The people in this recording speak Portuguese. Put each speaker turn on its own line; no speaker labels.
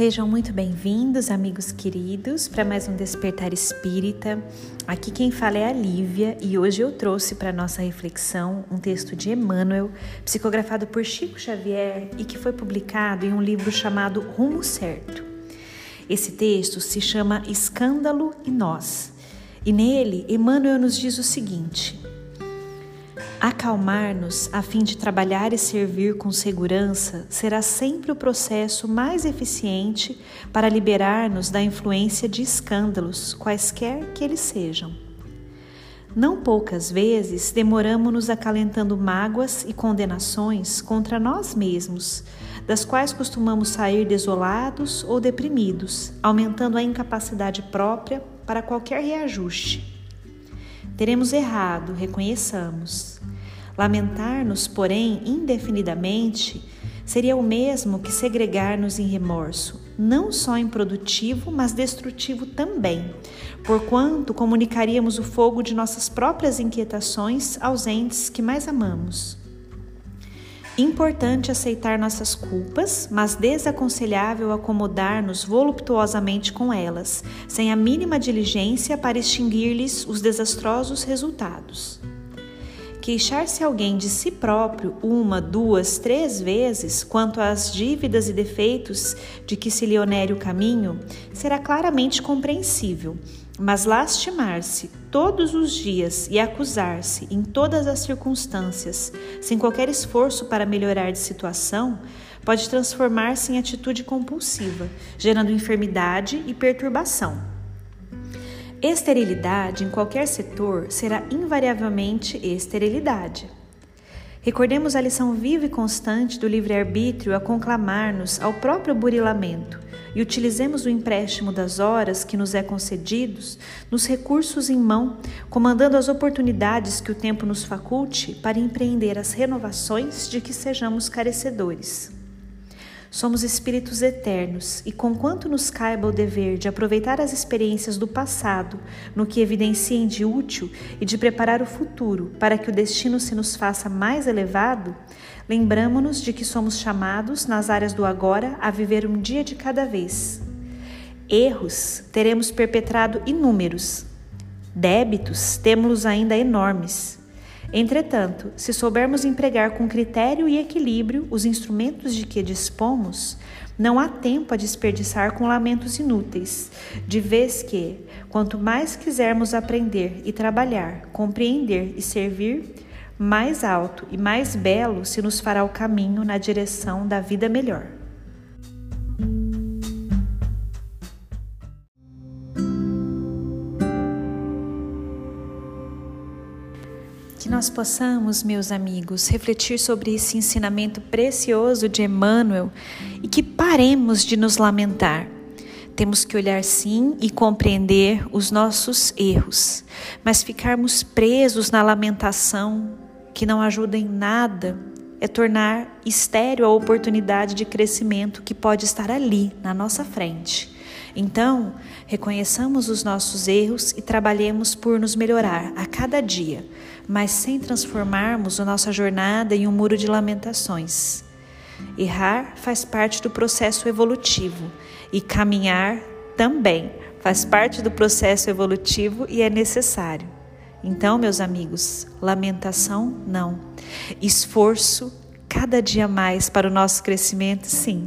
Sejam muito bem-vindos, amigos queridos, para mais um Despertar Espírita. Aqui quem fala é a Lívia e hoje eu trouxe para nossa reflexão um texto de Emmanuel, psicografado por Chico Xavier e que foi publicado em um livro chamado Rumo Certo. Esse texto se chama Escândalo e Nós, e nele Emmanuel nos diz o seguinte: Acalmar-nos a fim de trabalhar e servir com segurança será sempre o processo mais eficiente para liberar-nos da influência de escândalos, quaisquer que eles sejam. Não poucas vezes demoramos-nos acalentando mágoas e condenações contra nós mesmos, das quais costumamos sair desolados ou deprimidos, aumentando a incapacidade própria para qualquer reajuste. Teremos errado, reconheçamos. Lamentar-nos, porém, indefinidamente, seria o mesmo que segregar-nos em remorso, não só improdutivo, mas destrutivo também, porquanto comunicaríamos o fogo de nossas próprias inquietações aos entes que mais amamos. Importante aceitar nossas culpas, mas desaconselhável acomodar-nos voluptuosamente com elas, sem a mínima diligência para extinguir-lhes os desastrosos resultados. Queixar-se alguém de si próprio uma, duas, três vezes quanto às dívidas e defeitos de que se lhe onere o caminho será claramente compreensível, mas lastimar-se todos os dias e acusar-se em todas as circunstâncias, sem qualquer esforço para melhorar de situação, pode transformar-se em atitude compulsiva, gerando enfermidade e perturbação. Esterilidade em qualquer setor será invariavelmente esterilidade. Recordemos a lição viva e constante do livre-arbítrio a conclamar-nos ao próprio burilamento e utilizemos o empréstimo das horas que nos é concedidos nos recursos em mão, comandando as oportunidades que o tempo nos faculte para empreender as renovações de que sejamos carecedores. Somos espíritos eternos e, conquanto nos caiba o dever de aproveitar as experiências do passado no que evidenciem de útil e de preparar o futuro para que o destino se nos faça mais elevado, lembramo-nos de que somos chamados, nas áreas do agora, a viver um dia de cada vez. Erros teremos perpetrado inúmeros, débitos temos ainda enormes. Entretanto, se soubermos empregar com critério e equilíbrio os instrumentos de que dispomos, não há tempo a desperdiçar com lamentos inúteis, de vez que, quanto mais quisermos aprender e trabalhar, compreender e servir, mais alto e mais belo se nos fará o caminho na direção da vida melhor. Que nós possamos, meus amigos, refletir sobre esse ensinamento precioso de Emmanuel e que paremos de nos lamentar. Temos que olhar sim e compreender os nossos erros, mas ficarmos presos na lamentação, que não ajuda em nada, é tornar estéreo a oportunidade de crescimento que pode estar ali, na nossa frente. Então, reconheçamos os nossos erros e trabalhemos por nos melhorar a cada dia, mas sem transformarmos a nossa jornada em um muro de lamentações. Errar faz parte do processo evolutivo e caminhar também faz parte do processo evolutivo e é necessário. Então, meus amigos, lamentação não. Esforço cada dia mais para o nosso crescimento, sim